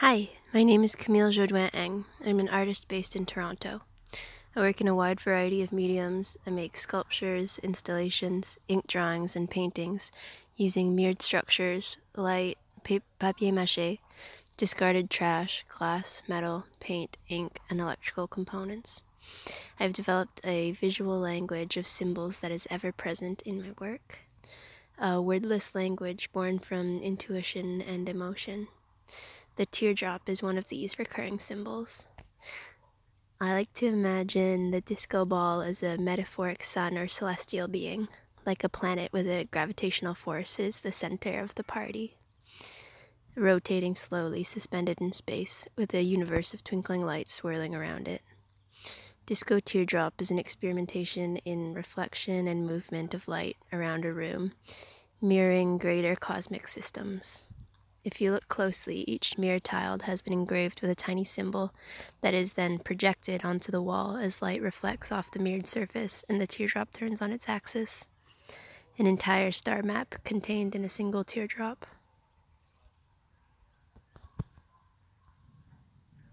Hi, my name is Camille Jodoin-Eng. I'm an artist based in Toronto. I work in a wide variety of mediums. I make sculptures, installations, ink drawings, and paintings using mirrored structures, light, papier mache, discarded trash, glass, metal, paint, ink, and electrical components. I've developed a visual language of symbols that is ever present in my work, a wordless language born from intuition and emotion. The teardrop is one of these recurring symbols. I like to imagine the disco ball as a metaphoric sun or celestial being, like a planet with a gravitational force is the center of the party, rotating slowly, suspended in space, with a universe of twinkling lights swirling around it. Disco teardrop is an experimentation in reflection and movement of light around a room, mirroring greater cosmic systems. If you look closely, each mirror tiled has been engraved with a tiny symbol that is then projected onto the wall as light reflects off the mirrored surface and the teardrop turns on its axis. An entire star map contained in a single teardrop.